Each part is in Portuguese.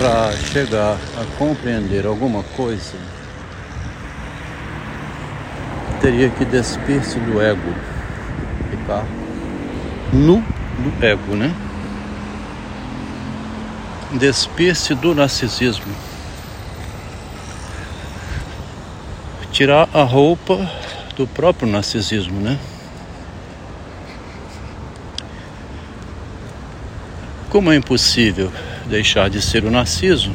para chegar a compreender alguma coisa, teria que despir-se do ego, ficar nu do ego, né? Despir-se do narcisismo. Tirar a roupa do próprio narcisismo, né? Como é impossível deixar de ser o narciso,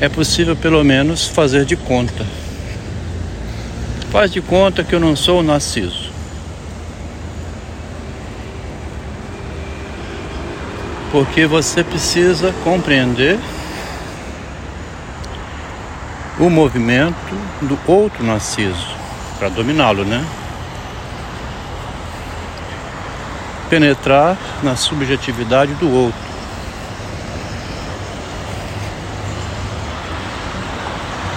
é possível pelo menos fazer de conta. Faz de conta que eu não sou o narciso. Porque você precisa compreender o movimento do outro narciso para dominá-lo, né? Penetrar na subjetividade do outro.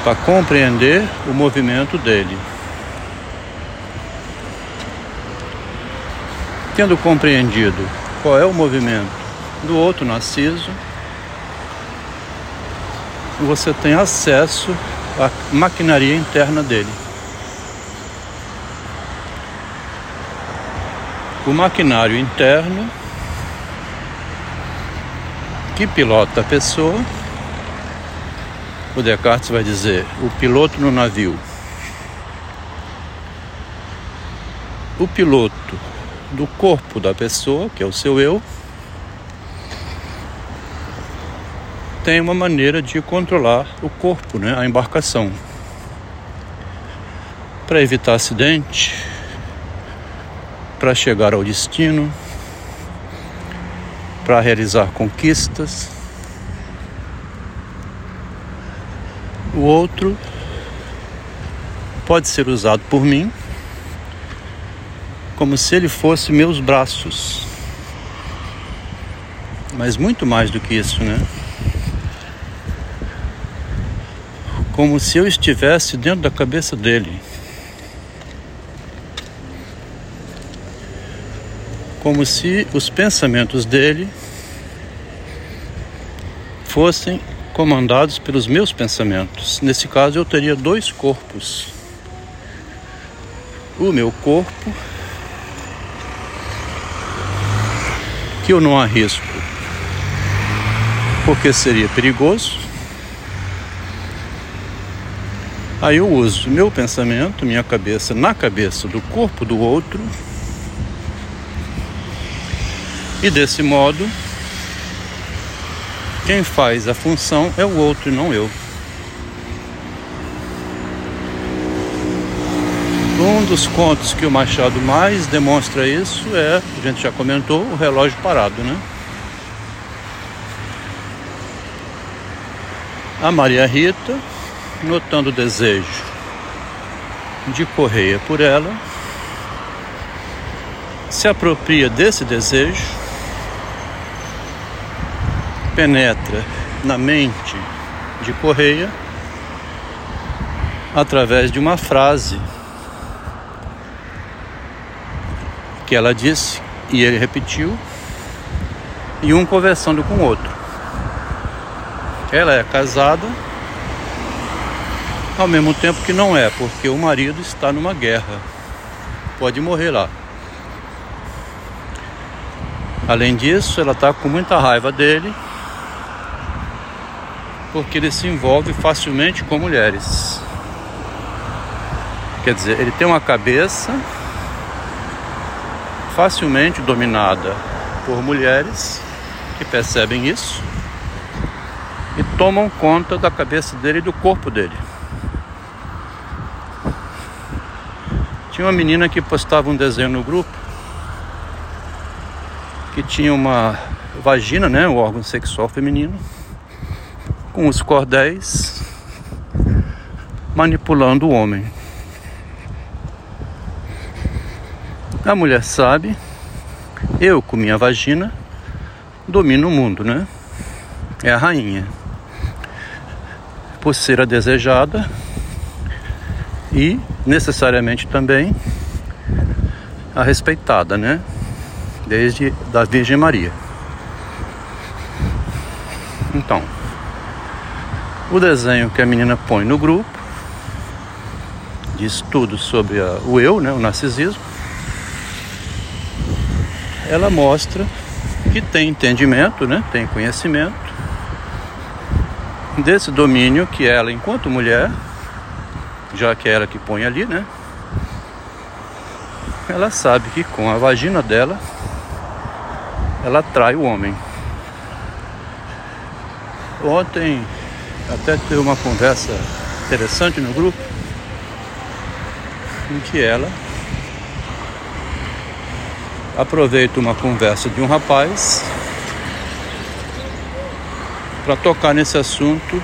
Para compreender o movimento dele. Tendo compreendido qual é o movimento do outro narciso, você tem acesso à maquinaria interna dele. O maquinário interno que pilota a pessoa, o Descartes vai dizer, o piloto no navio. O piloto do corpo da pessoa, que é o seu eu, tem uma maneira de controlar o corpo, né, a embarcação. Para evitar acidente, para chegar ao destino, para realizar conquistas. O outro pode ser usado por mim como se ele fosse meus braços. Mas muito mais do que isso, né? como se eu estivesse dentro da cabeça dele. Como se os pensamentos dele fossem comandados pelos meus pensamentos. Nesse caso, eu teria dois corpos. O meu corpo, que eu não arrisco, porque seria perigoso Aí eu uso meu pensamento, minha cabeça, na cabeça do corpo do outro. E desse modo, quem faz a função é o outro e não eu. Um dos contos que o Machado mais demonstra isso é, a gente já comentou, o relógio parado, né? A Maria Rita notando o desejo de Correia por ela, se apropria desse desejo, penetra na mente de Correia através de uma frase que ela disse e ele repetiu, e um conversando com o outro. Ela é casada ao mesmo tempo que não é, porque o marido está numa guerra, pode morrer lá. Além disso, ela está com muita raiva dele, porque ele se envolve facilmente com mulheres. Quer dizer, ele tem uma cabeça facilmente dominada por mulheres que percebem isso e tomam conta da cabeça dele e do corpo dele. Tinha uma menina que postava um desenho no grupo que tinha uma vagina, né, o órgão sexual feminino, com os cordéis manipulando o homem. A mulher sabe, eu com minha vagina domino o mundo, né? É a rainha. Por ser a desejada, e necessariamente também a respeitada, né? Desde da Virgem Maria. Então, o desenho que a menina põe no grupo de estudo sobre a, o eu, né, o narcisismo, ela mostra que tem entendimento, né, tem conhecimento desse domínio que ela, enquanto mulher, já que é ela que põe ali, né, ela sabe que com a vagina dela ela atrai o homem. Ontem até teve uma conversa interessante no grupo em que ela aproveita uma conversa de um rapaz para tocar nesse assunto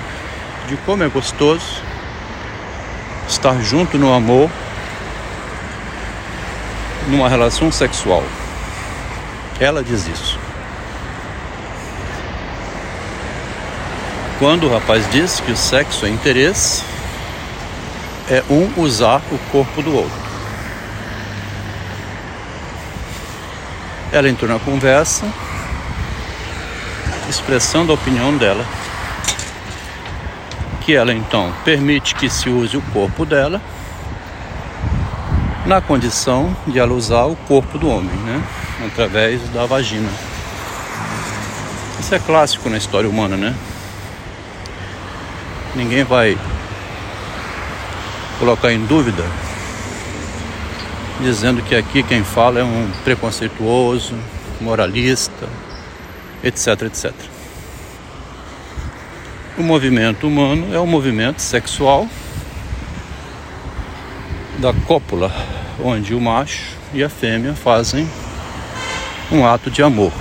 de como é gostoso estar junto no amor, numa relação sexual. Ela diz isso. Quando o rapaz diz que o sexo é interesse, é um usar o corpo do outro. Ela entrou na conversa, expressando a opinião dela, que ela então permite que se use o corpo dela, na condição de ela usar o corpo do homem, né? Através da vagina. Isso é clássico na história humana, né? Ninguém vai colocar em dúvida, dizendo que aqui quem fala é um preconceituoso, moralista, etc, etc. O movimento humano é um movimento sexual da cópula, onde o macho e a fêmea fazem um ato de amor.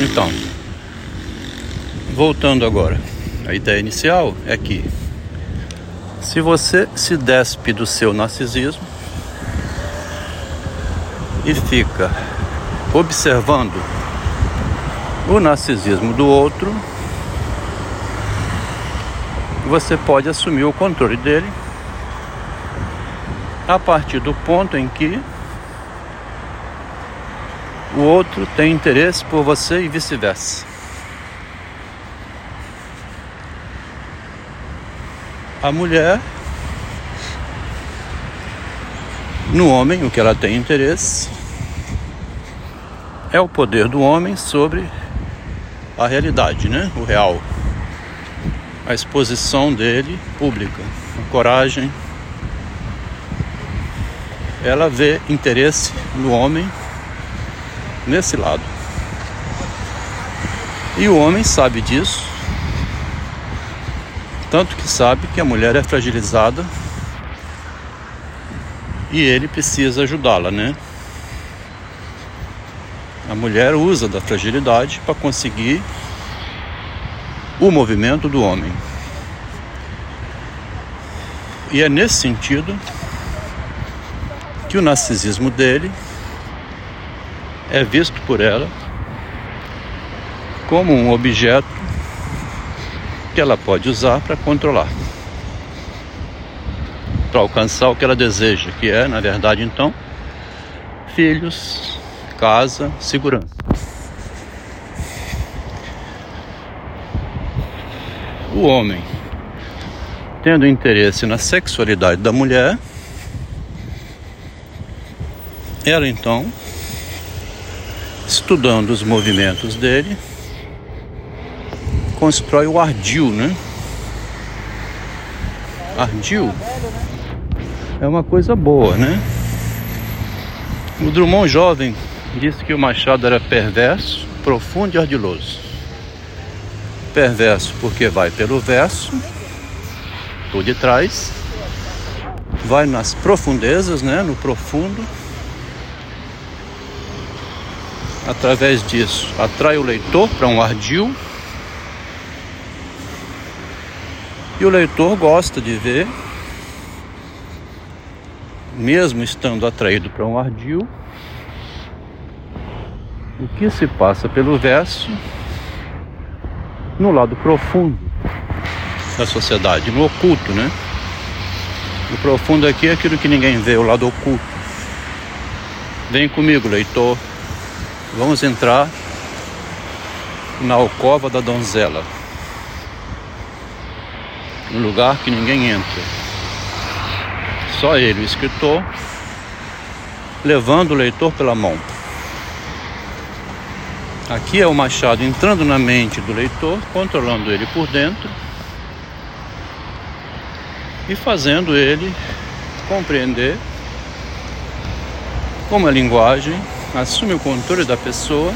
Então, voltando agora. A ideia inicial é que se você se despe do seu narcisismo e fica observando o narcisismo do outro, você pode assumir o controle dele a partir do ponto em que o outro tem interesse por você e vice-versa. A mulher no homem, o que ela tem interesse é o poder do homem sobre a realidade, né? O real. A exposição dele pública, a coragem. Ela vê interesse no homem nesse lado. E o homem sabe disso tanto que sabe que a mulher é fragilizada e ele precisa ajudá-la, né? A mulher usa da fragilidade para conseguir o movimento do homem. E é nesse sentido que o narcisismo dele é visto por ela como um objeto que ela pode usar para controlar, para alcançar o que ela deseja, que é, na verdade, então, filhos, casa, segurança. O homem, tendo interesse na sexualidade da mulher, ela então, estudando os movimentos dele, constrói o ardil, né? Ardil é uma coisa boa, né? O Drummond jovem disse que o Machado era perverso, profundo e ardiloso. Perverso porque vai pelo verso, por detrás, vai nas profundezas, né? No profundo. Através disso, atrai o leitor para um ardil E o leitor gosta de ver, mesmo estando atraído para um ardil, o que se passa pelo verso no lado profundo da sociedade, no oculto, né? O profundo aqui é aquilo que ninguém vê, o lado oculto. Vem comigo, leitor. Vamos entrar na alcova da donzela, um lugar que ninguém entra. Só ele, o escritor, levando o leitor pela mão. Aqui é o machado entrando na mente do leitor, controlando ele por dentro e fazendo ele compreender como a linguagem assume o controle da pessoa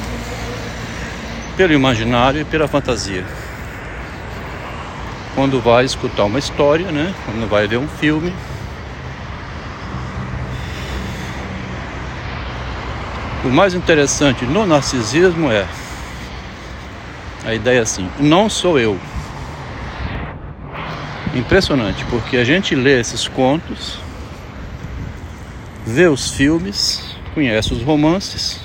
pelo imaginário e pela fantasia. Quando vai escutar uma história, né? Quando vai ver um filme, O mais interessante no narcisismo é a ideia assim: não sou eu. Impressionante, porque a gente lê esses contos, vê os filmes, conhece os romances,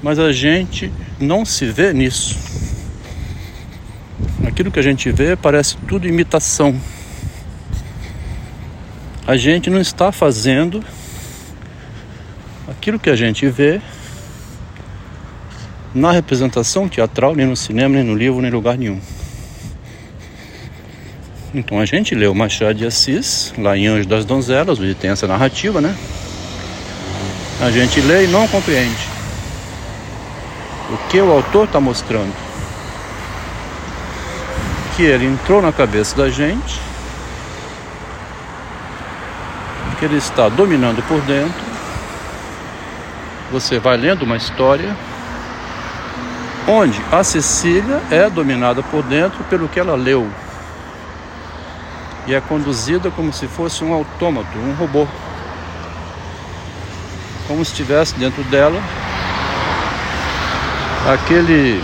mas a gente não se vê nisso. Aquilo que a gente vê parece tudo imitação. A gente não está fazendo aquilo que a gente vê na representação teatral, nem no cinema, nem no livro, nem em lugar nenhum. Então a gente o Machado de Assis, lá em Anjo das Donzelas, onde tem essa narrativa, né? A gente lê e não compreende o que o autor está mostrando. Que ele entrou na cabeça da gente, que ele está dominando por dentro. Você vai lendo uma história onde a Cecília é dominada por dentro pelo que ela leu. E é conduzida como se fosse um autômato, um robô, como se estivesse dentro dela aquele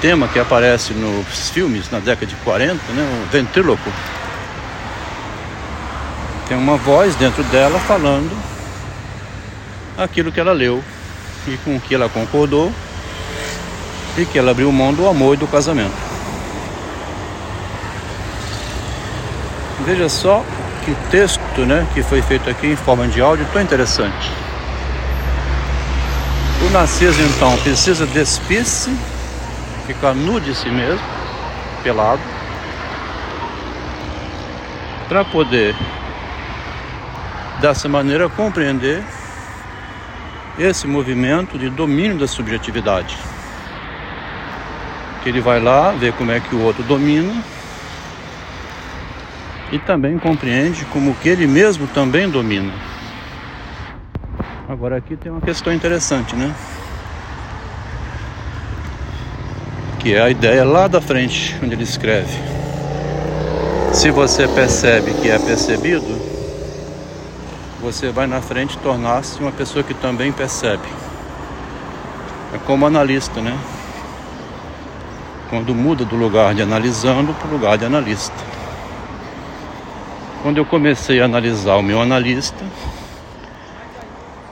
tema que aparece nos filmes na década de 40, né, o ventríloco. Tem uma voz dentro dela falando aquilo que ela leu e com o que ela concordou e que ela abriu mão do amor e do casamento. Veja só que texto né, que foi feito aqui em forma de áudio tão interessante. O Narciso então precisa despir-se, ficar nu de si mesmo, pelado, para poder dessa maneira compreender esse movimento de domínio da subjetividade. Que ele vai lá, vê como é que o outro domina e também compreende como que ele mesmo também domina. Agora aqui tem uma questão interessante, né? Que é a ideia lá da frente, onde ele escreve. Se você percebe que é percebido, você vai na frente tornar-se uma pessoa que também percebe. É como analista, né? Quando muda do lugar de analisando para o lugar de analista. Quando eu comecei a analisar o meu analista,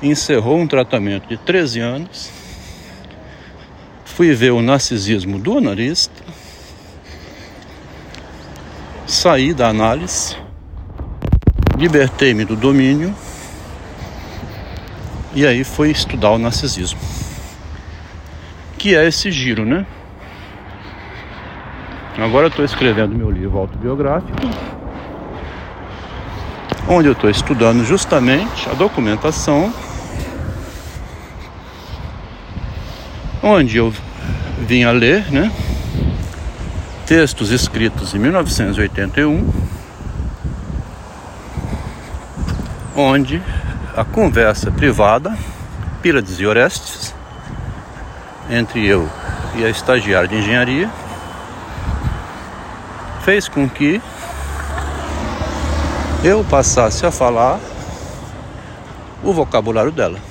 encerrou um tratamento de 13 anos, fui ver o narcisismo do analista, saí da análise, libertei-me do domínio e aí foi estudar o narcisismo. Que é esse giro, né? Agora eu estou escrevendo meu livro autobiográfico, onde eu estou estudando justamente a documentação, onde eu vim a ler, né? Textos escritos em 1981, onde a conversa privada, Pílades e Orestes, entre eu e a estagiária de engenharia, fez com que eu passasse a falar o vocabulário dela.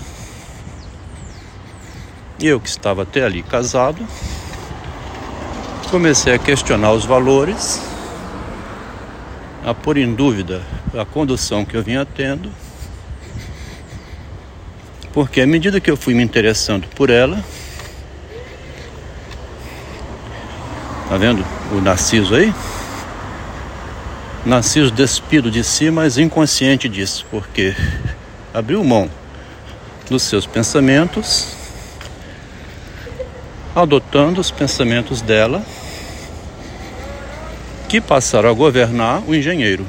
Eu que estava até ali casado, comecei a questionar os valores, a pôr em dúvida a condução que eu vinha tendo porque à medida que eu fui me interessando por ela, tá vendo o Narciso aí? Narciso despido de si, mas inconsciente disso, porque abriu mão dos seus pensamentos adotando os pensamentos dela que passaram a governar o engenheiro.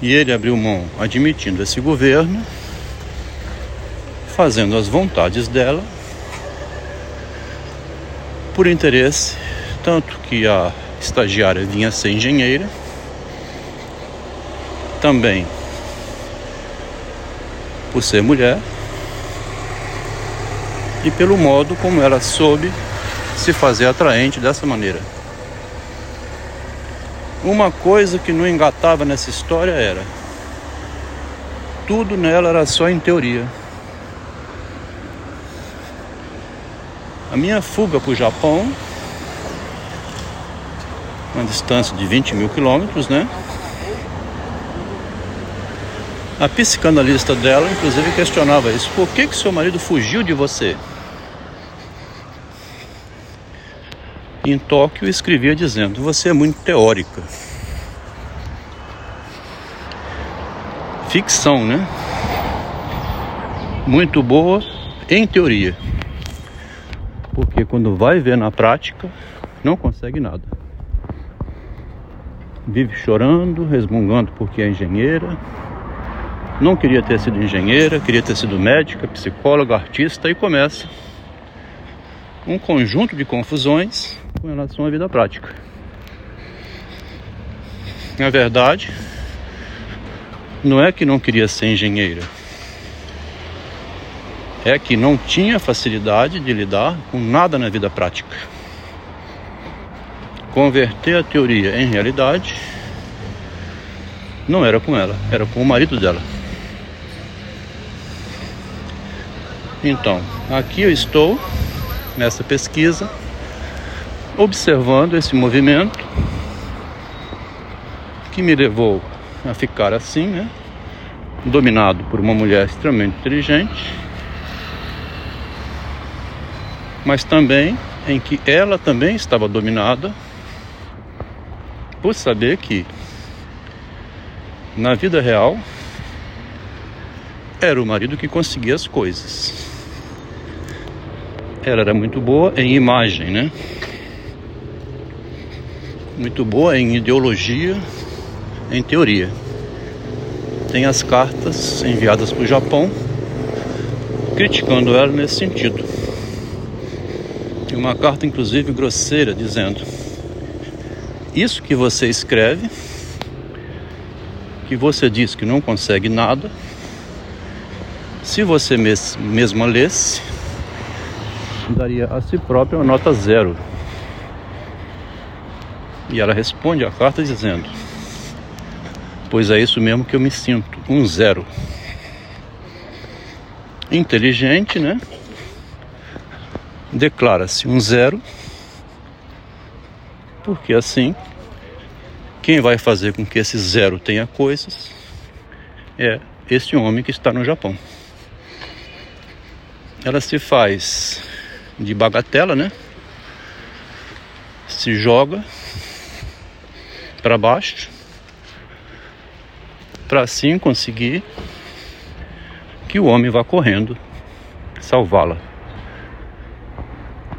E ele abriu mão, admitindo esse governo, fazendo as vontades dela, por interesse, tanto que a estagiária vinha ser engenheira, também por ser mulher e pelo modo como ela soube se fazer atraente dessa maneira. Uma coisa que não engatava nessa história era tudo nela era só em teoria. A minha fuga para o Japão, uma distância de 20 mil quilômetros, né? A psicanalista dela, inclusive, questionava isso: por que, que seu marido fugiu de você? Em Tóquio escrevia dizendo: Você é muito teórica. Ficção, né? Muito boa em teoria. Porque quando vai ver na prática, não consegue nada. Vive chorando, resmungando porque é engenheira. Não queria ter sido engenheira, queria ter sido médica, psicóloga, artista e começa um conjunto de confusões com relação à vida prática. Na verdade, não é que não queria ser engenheira, é que não tinha facilidade de lidar com nada na vida prática. Converter a teoria em realidade não era com ela, era com o marido dela. Então, aqui eu estou nessa pesquisa observando esse movimento que me levou a ficar assim, né? Dominado por uma mulher extremamente inteligente, mas também em que ela também estava dominada por saber que na vida real era o marido que conseguia as coisas. Ela era muito boa em imagem, né? Muito boa em ideologia, em teoria. Tem as cartas enviadas para o Japão criticando ela nesse sentido. Tem uma carta, inclusive, grosseira, dizendo: Isso que você escreve, que você diz que não consegue nada, se você mes mesma lesse, daria a si própria uma nota zero. E ela responde a carta dizendo: Pois é isso mesmo que eu me sinto, um zero. Inteligente, né? Declara-se um zero, porque assim, quem vai fazer com que esse zero tenha coisas é esse homem que está no Japão. Ela se faz de bagatela, né? Se joga para baixo, para assim conseguir que o homem vá correndo salvá-la.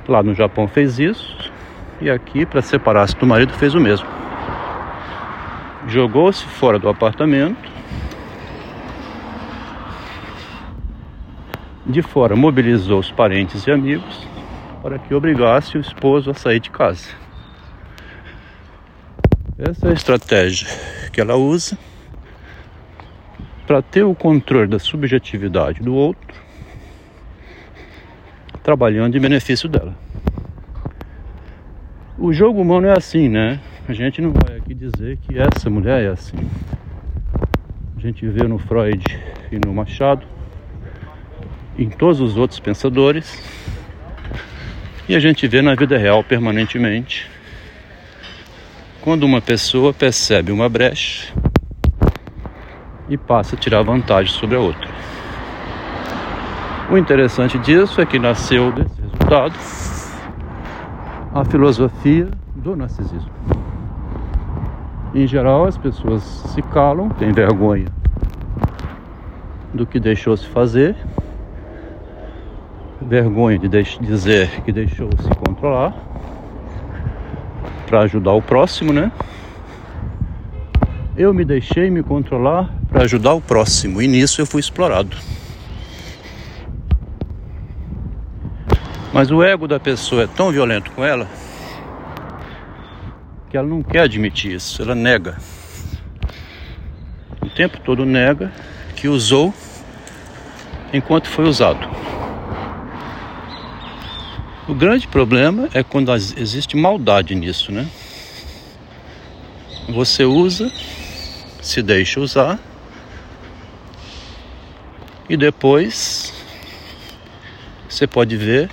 Lá no Japão fez isso e aqui para separar-se do marido fez o mesmo. Jogou-se fora do apartamento. De fora mobilizou os parentes e amigos para que obrigasse o esposo a sair de casa. Essa é a estratégia que ela usa para ter o controle da subjetividade do outro, trabalhando em benefício dela. O jogo humano é assim, né? A gente não vai aqui dizer que essa mulher é assim. A gente vê no Freud e no Machado, em todos os outros pensadores, e a gente vê na vida real permanentemente quando uma pessoa percebe uma brecha e passa a tirar vantagem sobre a outra. O interessante disso é que nasceu desse resultado a filosofia do narcisismo. Em geral, as pessoas se calam, têm vergonha do que deixou se fazer, vergonha de dizer que deixou se controlar para ajudar o próximo, né? Eu me deixei me controlar para ajudar o próximo e nisso eu fui explorado. Mas o ego da pessoa é tão violento com ela que ela não quer admitir isso, ela nega. O tempo todo nega que usou enquanto foi usado. O grande problema é quando existe maldade nisso, né? Você usa, se deixa usar e depois você pode ver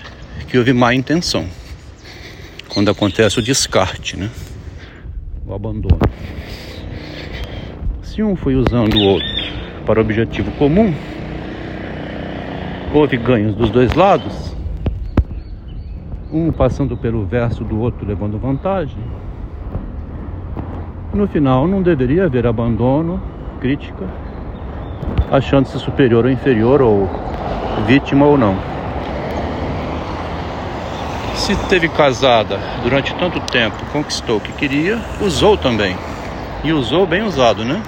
que houve má intenção. Quando acontece o descarte, né? O abandono. Se um foi usando o outro para objetivo comum, houve ganhos dos dois lados, um passando pelo verso do outro levando vantagem. No final não deveria haver abandono, crítica, achando-se superior ou inferior ou vítima ou não se teve casada durante tanto tempo, conquistou o que queria, usou também. E usou bem usado, né?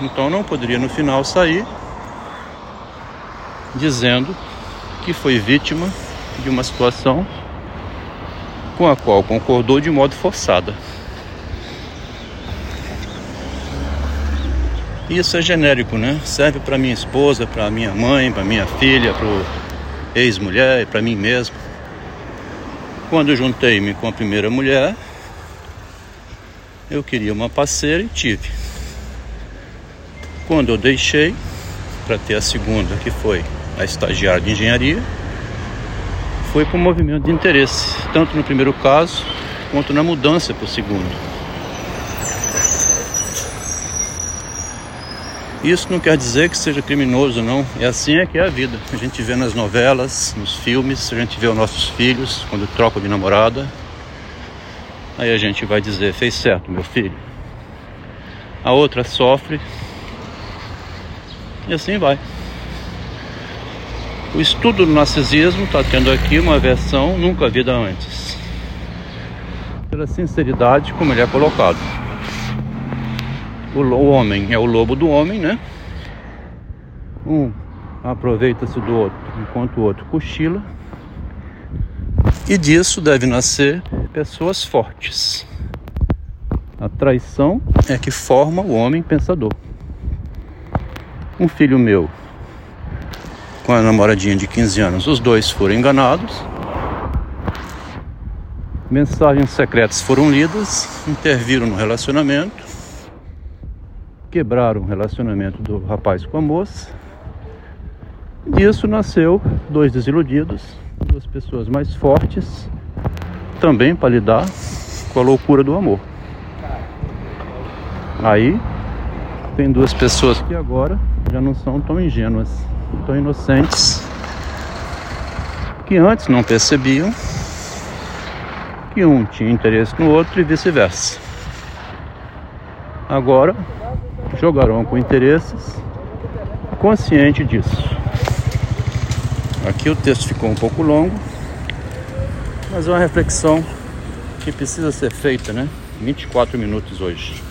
Então não poderia no final sair dizendo que foi vítima de uma situação com a qual concordou de modo forçada. Isso é genérico, né? Serve para minha esposa, para minha mãe, para minha filha, para ex-mulher e para mim mesmo. Quando juntei-me com a primeira mulher, eu queria uma parceira e tive. Quando eu deixei para ter a segunda, que foi a estagiária de engenharia, foi por movimento de interesse, tanto no primeiro caso quanto na mudança para o segundo. Isso não quer dizer que seja criminoso, não. É assim é que é a vida. A gente vê nas novelas, nos filmes, a gente vê os nossos filhos quando trocam de namorada. Aí a gente vai dizer: fez certo, meu filho. A outra sofre. E assim vai. O estudo do narcisismo está tendo aqui uma versão nunca vista antes. Pela sinceridade como ele é colocado o homem é o lobo do homem, né? Um aproveita-se do outro enquanto o outro cochila. E disso deve nascer pessoas fortes. A traição é que forma o homem pensador. Um filho meu, com a namoradinha de 15 anos, os dois foram enganados. Mensagens secretas foram lidas, interviram no relacionamento quebraram o relacionamento do rapaz com a moça. Disso nasceu dois desiludidos, duas pessoas mais fortes, também para lidar com a loucura do amor. Aí tem duas pessoas que agora já não são tão ingênuas, tão inocentes, que antes não percebiam que um tinha interesse no outro e vice-versa. Agora jogarão com interesses, consciente disso. Aqui o texto ficou um pouco longo, mas é uma reflexão que precisa ser feita, né? 24 minutos hoje.